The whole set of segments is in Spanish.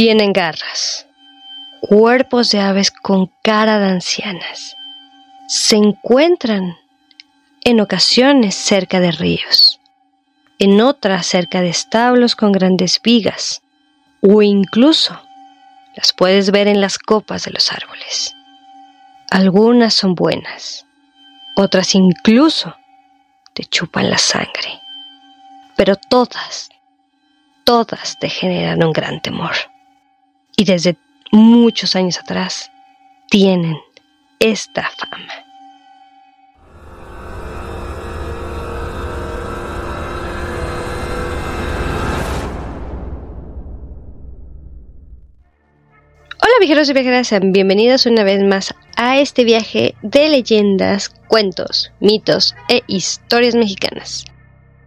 Tienen garras, cuerpos de aves con cara de ancianas. Se encuentran en ocasiones cerca de ríos, en otras cerca de establos con grandes vigas, o incluso las puedes ver en las copas de los árboles. Algunas son buenas, otras incluso te chupan la sangre, pero todas, todas te generan un gran temor. Y desde muchos años atrás tienen esta fama. Hola viajeros y viajeras, bienvenidos una vez más a este viaje de leyendas, cuentos, mitos e historias mexicanas.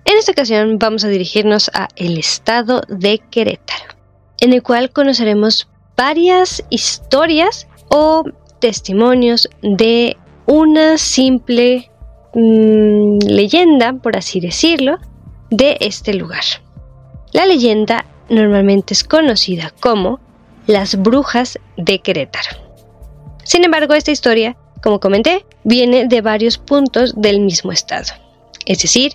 En esta ocasión vamos a dirigirnos a el estado de Querétaro, en el cual conoceremos varias historias o testimonios de una simple mm, leyenda, por así decirlo, de este lugar. La leyenda normalmente es conocida como las brujas de Querétaro. Sin embargo, esta historia, como comenté, viene de varios puntos del mismo estado. Es decir,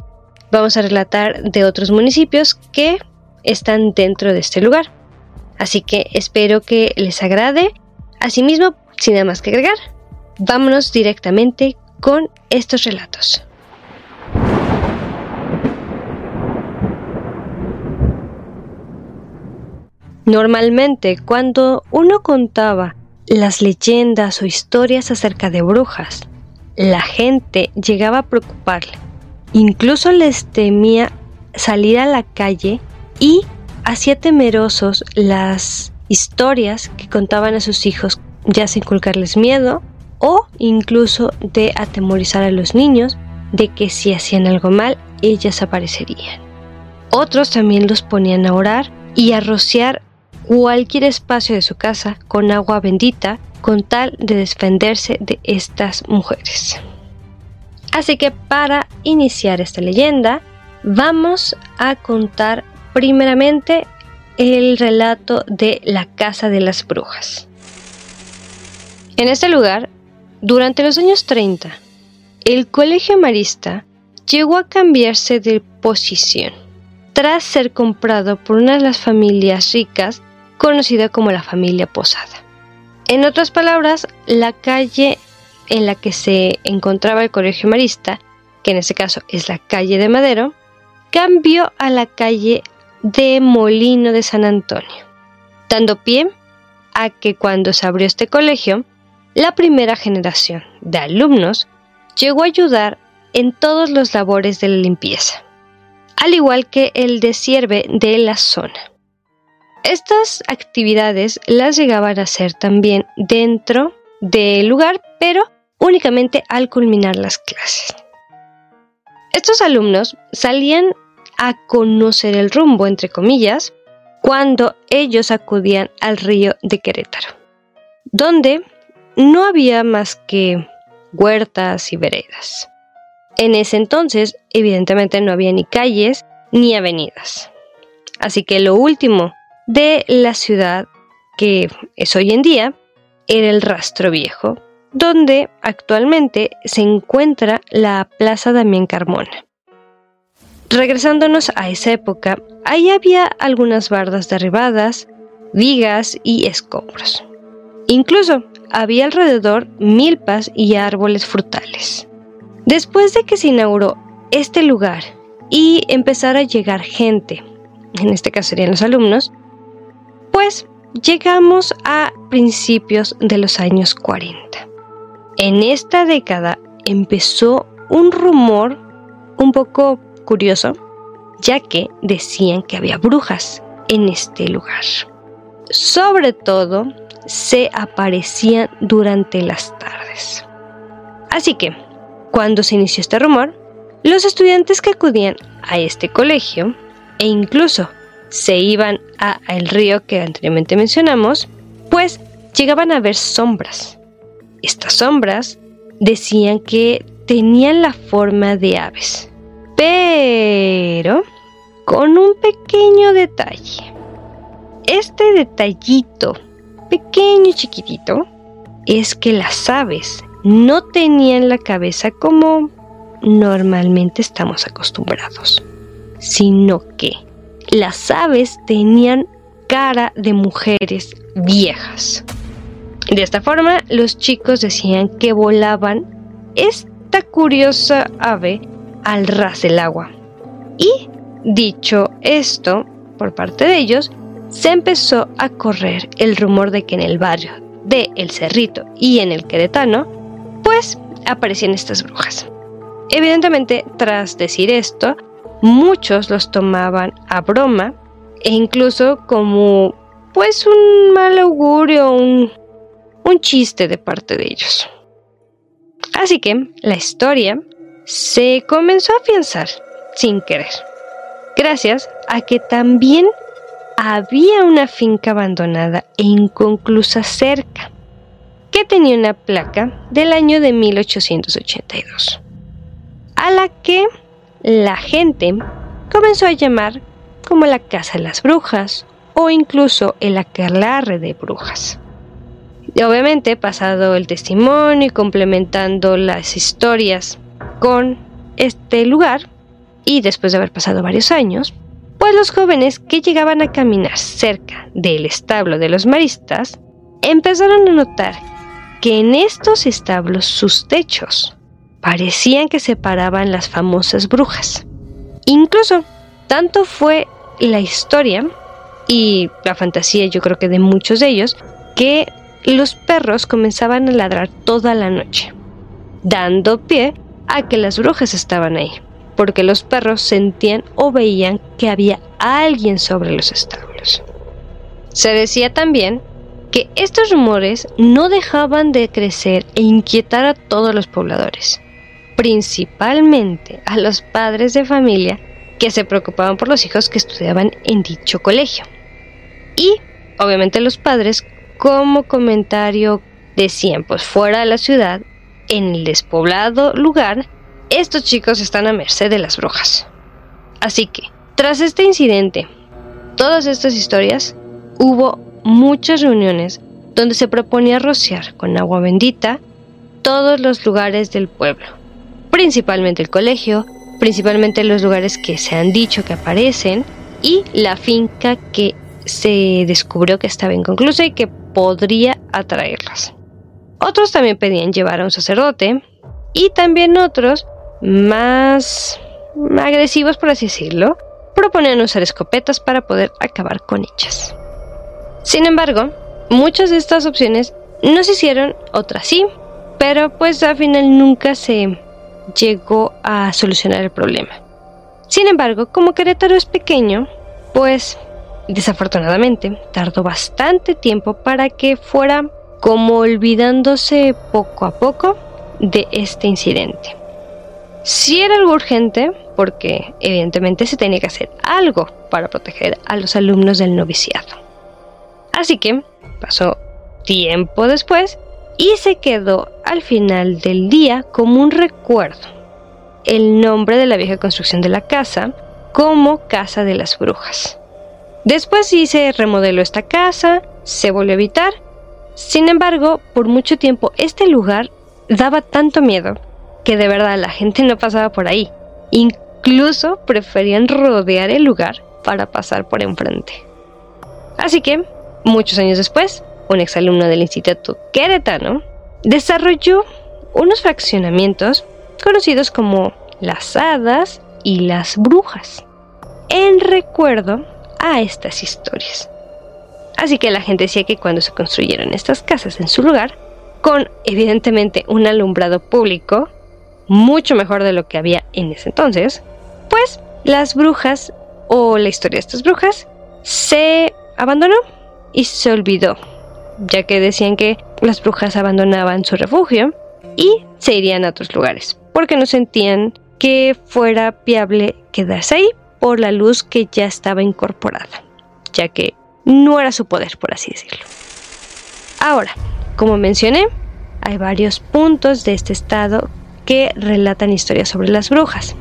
vamos a relatar de otros municipios que están dentro de este lugar. Así que espero que les agrade. Asimismo, sin nada más que agregar, vámonos directamente con estos relatos. Normalmente, cuando uno contaba las leyendas o historias acerca de brujas, la gente llegaba a preocuparle. Incluso les temía salir a la calle y hacía temerosos las historias que contaban a sus hijos, ya sin inculcarles miedo o incluso de atemorizar a los niños de que si hacían algo mal, ellas aparecerían. Otros también los ponían a orar y a rociar cualquier espacio de su casa con agua bendita con tal de defenderse de estas mujeres. Así que para iniciar esta leyenda vamos a contar primeramente el relato de la Casa de las Brujas. En este lugar, durante los años 30, el Colegio Marista llegó a cambiarse de posición tras ser comprado por una de las familias ricas conocida como la familia Posada. En otras palabras, la calle en la que se encontraba el colegio marista, que en este caso es la calle de Madero, cambió a la calle de Molino de San Antonio, dando pie a que cuando se abrió este colegio, la primera generación de alumnos llegó a ayudar en todos los labores de la limpieza, al igual que el desierve de la zona. Estas actividades las llegaban a hacer también dentro del lugar, pero únicamente al culminar las clases. Estos alumnos salían a conocer el rumbo, entre comillas, cuando ellos acudían al río de Querétaro, donde no había más que huertas y veredas. En ese entonces, evidentemente, no había ni calles ni avenidas. Así que lo último de la ciudad que es hoy en día era el Rastro Viejo, donde actualmente se encuentra la Plaza Damián Carmona. Regresándonos a esa época, ahí había algunas bardas derribadas, vigas y escombros. Incluso había alrededor milpas y árboles frutales. Después de que se inauguró este lugar y empezara a llegar gente, en este caso serían los alumnos, pues llegamos a principios de los años 40. En esta década empezó un rumor un poco curioso, ya que decían que había brujas en este lugar. Sobre todo se aparecían durante las tardes. Así que, cuando se inició este rumor, los estudiantes que acudían a este colegio e incluso se iban a el río que anteriormente mencionamos, pues llegaban a ver sombras. Estas sombras decían que tenían la forma de aves, pero con un pequeño detalle. este detallito pequeño chiquitito es que las aves no tenían la cabeza como normalmente estamos acostumbrados, sino que las aves tenían cara de mujeres viejas. De esta forma, los chicos decían que volaban esta curiosa ave al ras del agua. Y, dicho esto por parte de ellos, se empezó a correr el rumor de que en el barrio de El Cerrito y en el Queretano, pues aparecían estas brujas. Evidentemente, tras decir esto, muchos los tomaban a broma e incluso como pues un mal augurio, un, un chiste de parte de ellos. Así que la historia se comenzó a afianzar sin querer, gracias a que también había una finca abandonada e inconclusa cerca, que tenía una placa del año de 1882, a la que la gente comenzó a llamar como la Casa de las Brujas o incluso el aquelarre de brujas. Obviamente, pasado el testimonio y complementando las historias con este lugar, y después de haber pasado varios años, pues los jóvenes que llegaban a caminar cerca del establo de los maristas empezaron a notar que en estos establos sus techos parecían que separaban las famosas brujas. Incluso, tanto fue la historia y la fantasía yo creo que de muchos de ellos, que los perros comenzaban a ladrar toda la noche, dando pie a que las brujas estaban ahí, porque los perros sentían o veían que había alguien sobre los establos. Se decía también que estos rumores no dejaban de crecer e inquietar a todos los pobladores, principalmente a los padres de familia que se preocupaban por los hijos que estudiaban en dicho colegio. Y obviamente los padres como comentario decían, pues fuera de la ciudad, en el despoblado lugar, estos chicos están a merced de las brujas. Así que, tras este incidente, todas estas historias, hubo muchas reuniones donde se proponía rociar con agua bendita todos los lugares del pueblo, principalmente el colegio, principalmente los lugares que se han dicho que aparecen y la finca que se descubrió que estaba inconclusa y que podría atraerlas. Otros también pedían llevar a un sacerdote y también otros, más agresivos por así decirlo, proponían usar escopetas para poder acabar con ellas. Sin embargo, muchas de estas opciones no se hicieron, otras sí, pero pues al final nunca se llegó a solucionar el problema. Sin embargo, como Querétaro es pequeño, pues desafortunadamente tardó bastante tiempo para que fuera como olvidándose poco a poco de este incidente. Si era algo urgente, porque evidentemente se tenía que hacer algo para proteger a los alumnos del noviciado. Así que pasó tiempo después y se quedó al final del día como un recuerdo el nombre de la vieja construcción de la casa como Casa de las Brujas. Después sí se remodeló esta casa, se volvió a habitar, sin embargo, por mucho tiempo este lugar daba tanto miedo que de verdad la gente no pasaba por ahí. Incluso preferían rodear el lugar para pasar por enfrente. Así que, muchos años después, un exalumno del Instituto Queretano, desarrolló unos fraccionamientos conocidos como las hadas y las brujas, en recuerdo a estas historias. Así que la gente decía que cuando se construyeron estas casas en su lugar, con evidentemente un alumbrado público, mucho mejor de lo que había en ese entonces, pues las brujas o la historia de estas brujas se abandonó y se olvidó ya que decían que las brujas abandonaban su refugio y se irían a otros lugares, porque no sentían que fuera viable quedarse ahí por la luz que ya estaba incorporada, ya que no era su poder, por así decirlo. Ahora, como mencioné, hay varios puntos de este estado que relatan historias sobre las brujas.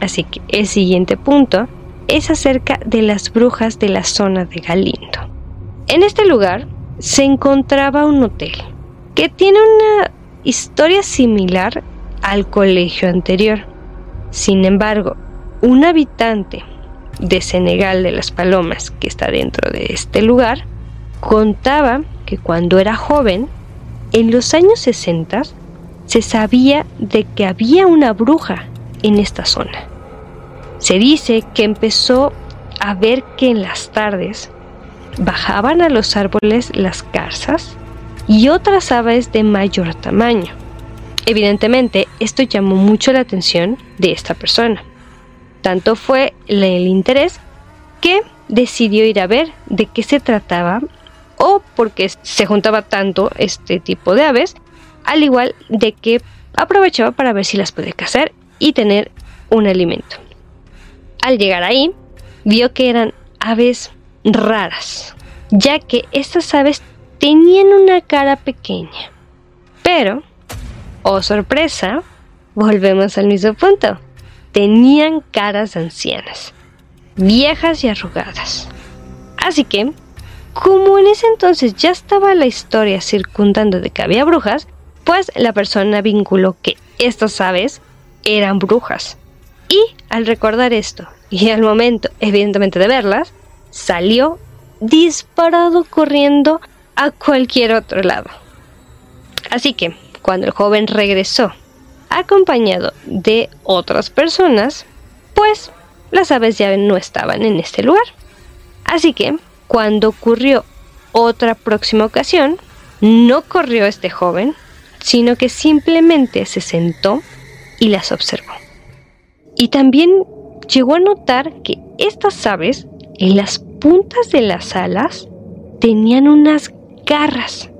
Así que el siguiente punto es acerca de las brujas de la zona de Galindo. En este lugar se encontraba un hotel que tiene una historia similar al colegio anterior. Sin embargo, un habitante de Senegal de las Palomas, que está dentro de este lugar, contaba que cuando era joven, en los años 60, se sabía de que había una bruja en esta zona. Se dice que empezó a ver que en las tardes bajaban a los árboles las garzas y otras aves de mayor tamaño. Evidentemente, esto llamó mucho la atención de esta persona. Tanto fue el interés que decidió ir a ver de qué se trataba o porque se juntaba tanto este tipo de aves, al igual de que aprovechaba para ver si las podía cazar y tener un alimento. Al llegar ahí, vio que eran aves raras, ya que estas aves tenían una cara pequeña. Pero, oh sorpresa, volvemos al mismo punto. Tenían caras ancianas, viejas y arrugadas. Así que, como en ese entonces ya estaba la historia circundando de que había brujas, pues la persona vinculó que estas aves eran brujas. Y al recordar esto, y al momento evidentemente de verlas, salió disparado corriendo a cualquier otro lado. Así que, cuando el joven regresó, acompañado de otras personas, pues las aves ya no estaban en este lugar. Así que, cuando ocurrió otra próxima ocasión, no corrió este joven, sino que simplemente se sentó y las observó. Y también llegó a notar que estas aves, en las puntas de las alas, tenían unas garras,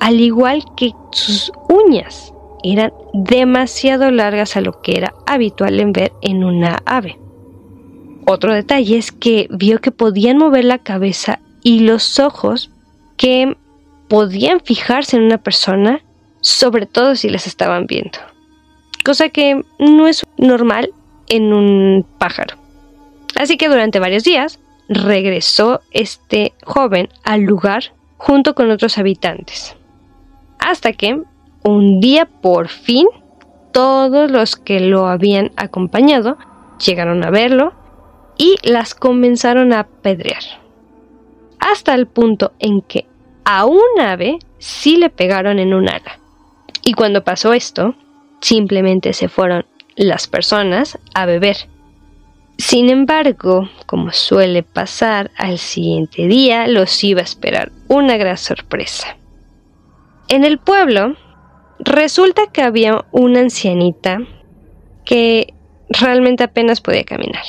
al igual que sus uñas eran demasiado largas a lo que era habitual en ver en una ave. Otro detalle es que vio que podían mover la cabeza y los ojos que podían fijarse en una persona, sobre todo si les estaban viendo. Cosa que no es normal en un pájaro. Así que durante varios días regresó este joven al lugar junto con otros habitantes. Hasta que un día por fin todos los que lo habían acompañado llegaron a verlo y las comenzaron a apedrear. Hasta el punto en que a un ave sí le pegaron en un ala. Y cuando pasó esto, simplemente se fueron las personas a beber. Sin embargo, como suele pasar, al siguiente día los iba a esperar una gran sorpresa. En el pueblo, resulta que había una ancianita que realmente apenas podía caminar.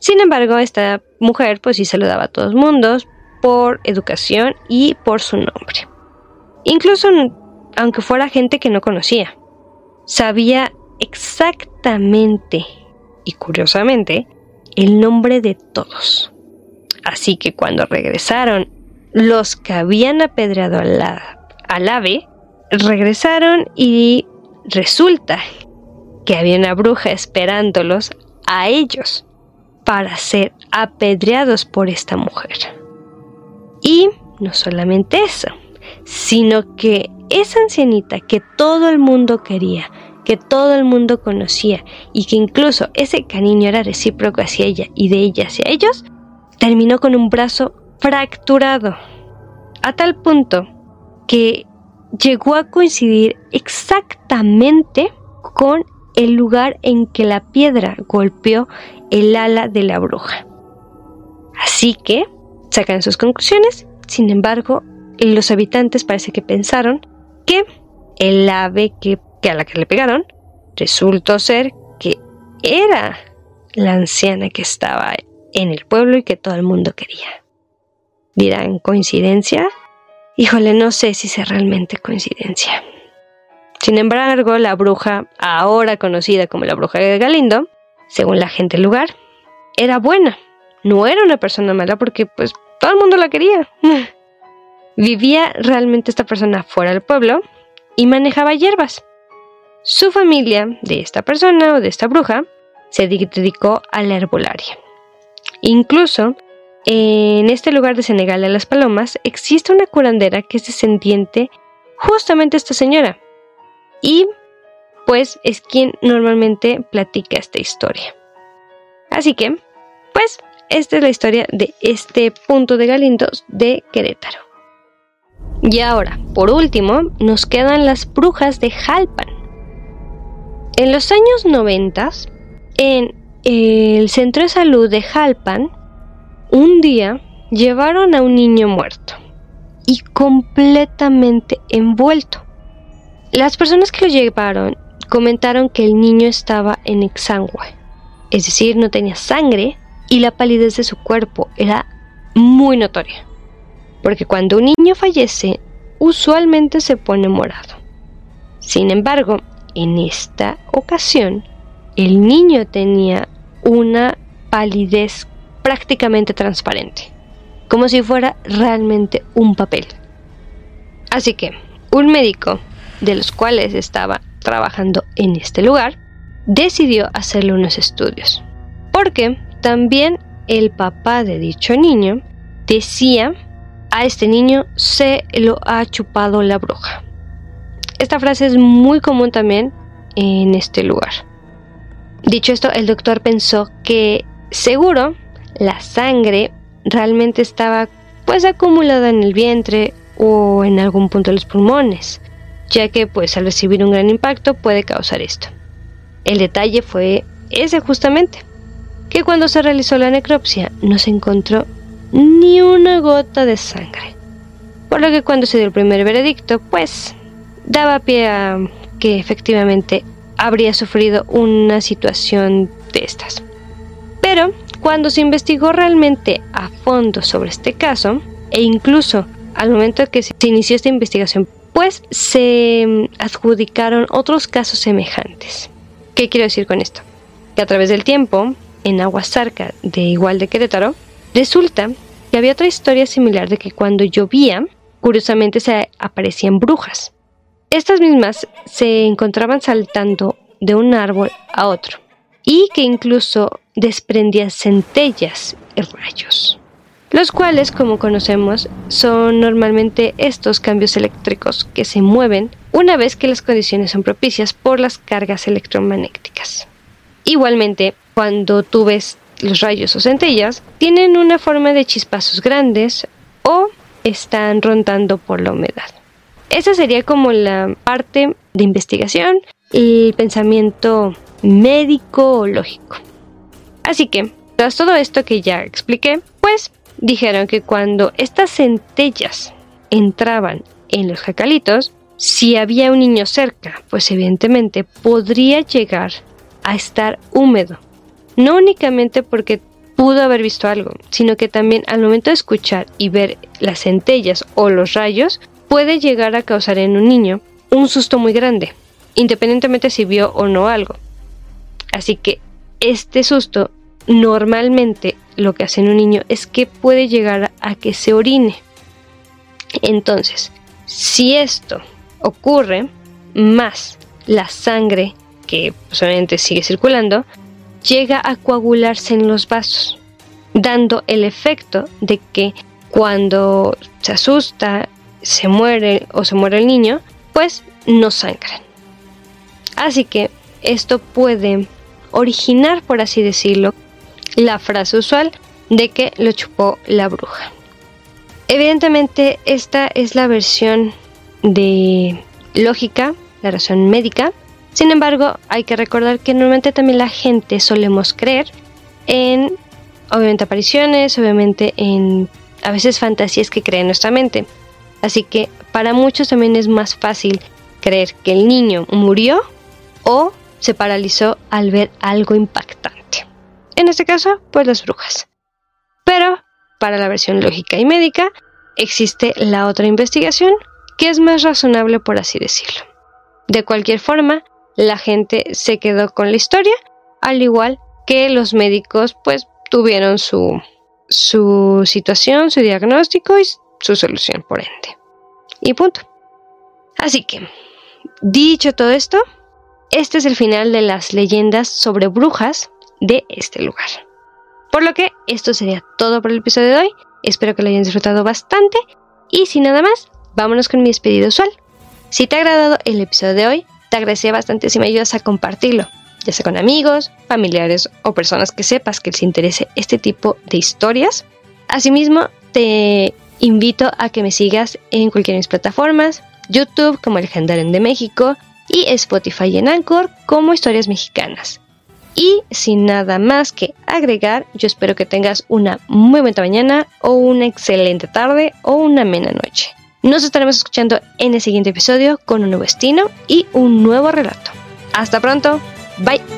Sin embargo, esta mujer pues sí se lo daba a todos mundos por educación y por su nombre. Incluso aunque fuera gente que no conocía, sabía exactamente y curiosamente el nombre de todos. Así que cuando regresaron los que habían apedreado al, al ave, regresaron y resulta que había una bruja esperándolos a ellos para ser apedreados por esta mujer. Y no solamente eso, sino que esa ancianita que todo el mundo quería, que todo el mundo conocía y que incluso ese cariño era recíproco hacia ella y de ella hacia ellos, terminó con un brazo fracturado, a tal punto que llegó a coincidir exactamente con el lugar en que la piedra golpeó el ala de la bruja. Así que sacan sus conclusiones, sin embargo, los habitantes parece que pensaron que el ave que a la que le pegaron resultó ser que era la anciana que estaba en el pueblo y que todo el mundo quería. Dirán, ¿coincidencia? Híjole, no sé si es realmente coincidencia. Sin embargo, la bruja, ahora conocida como la bruja de Galindo, según la gente del lugar, era buena. No era una persona mala porque pues todo el mundo la quería. Vivía realmente esta persona fuera del pueblo y manejaba hierbas. Su familia, de esta persona o de esta bruja, se dedicó a la herbolaria. Incluso en este lugar de Senegal de las Palomas existe una curandera que es descendiente justamente esta señora. Y pues es quien normalmente platica esta historia. Así que, pues, esta es la historia de este punto de Galindos de Querétaro. Y ahora, por último, nos quedan las brujas de Jalpan. En los años 90, en el centro de salud de Jalpan, un día llevaron a un niño muerto y completamente envuelto. Las personas que lo llevaron comentaron que el niño estaba en exangüe, es decir, no tenía sangre y la palidez de su cuerpo era muy notoria, porque cuando un niño fallece, usualmente se pone morado. Sin embargo, en esta ocasión, el niño tenía una palidez prácticamente transparente, como si fuera realmente un papel. Así que, un médico, de los cuales estaba trabajando en este lugar, decidió hacerle unos estudios. Porque también el papá de dicho niño decía, a este niño se lo ha chupado la bruja. Esta frase es muy común también en este lugar. Dicho esto, el doctor pensó que seguro la sangre realmente estaba pues acumulada en el vientre o en algún punto de los pulmones, ya que pues al recibir un gran impacto puede causar esto. El detalle fue ese justamente, que cuando se realizó la necropsia no se encontró ni una gota de sangre. Por lo que cuando se dio el primer veredicto, pues daba pie a que efectivamente habría sufrido una situación de estas. Pero cuando se investigó realmente a fondo sobre este caso, e incluso al momento que se inició esta investigación, pues se mm, adjudicaron otros casos semejantes. ¿Qué quiero decir con esto? Que a través del tiempo, en Aguasarca de igual de Querétaro, resulta que había otra historia similar de que cuando llovía, curiosamente se aparecían brujas. Estas mismas se encontraban saltando de un árbol a otro y que incluso desprendían centellas y rayos, los cuales, como conocemos, son normalmente estos cambios eléctricos que se mueven una vez que las condiciones son propicias por las cargas electromagnéticas. Igualmente, cuando tú ves los rayos o centellas, tienen una forma de chispazos grandes o están rondando por la humedad. Esa sería como la parte de investigación y pensamiento médico o lógico. Así que, tras todo esto que ya expliqué, pues dijeron que cuando estas centellas entraban en los jacalitos, si había un niño cerca, pues evidentemente podría llegar a estar húmedo. No únicamente porque pudo haber visto algo, sino que también al momento de escuchar y ver las centellas o los rayos, puede llegar a causar en un niño un susto muy grande, independientemente si vio o no algo. Así que este susto normalmente lo que hace en un niño es que puede llegar a que se orine. Entonces, si esto ocurre, más la sangre que solamente pues, sigue circulando, llega a coagularse en los vasos, dando el efecto de que cuando se asusta, se muere o se muere el niño, pues no sangran. Así que esto puede originar, por así decirlo, la frase usual de que lo chupó la bruja. Evidentemente esta es la versión de lógica, la razón médica. Sin embargo, hay que recordar que normalmente también la gente solemos creer en, obviamente, apariciones, obviamente en a veces fantasías que cree nuestra mente. Así que para muchos también es más fácil creer que el niño murió o se paralizó al ver algo impactante. En este caso, pues las brujas. Pero para la versión lógica y médica existe la otra investigación que es más razonable por así decirlo. De cualquier forma, la gente se quedó con la historia, al igual que los médicos pues tuvieron su, su situación, su diagnóstico y su solución por ende. Y punto. Así que, dicho todo esto, este es el final de las leyendas sobre brujas de este lugar. Por lo que esto sería todo por el episodio de hoy. Espero que lo hayan disfrutado bastante. Y sin nada más, vámonos con mi despedido usual. Si te ha agradado el episodio de hoy, te agradecería bastante si me ayudas a compartirlo, ya sea con amigos, familiares o personas que sepas que les interese este tipo de historias. Asimismo, te invito a que me sigas en cualquiera de mis plataformas, YouTube como El Gendaren de México y Spotify en Anchor como Historias Mexicanas. Y sin nada más que agregar, yo espero que tengas una muy buena mañana o una excelente tarde o una amena noche. Nos estaremos escuchando en el siguiente episodio con un nuevo destino y un nuevo relato. Hasta pronto, bye.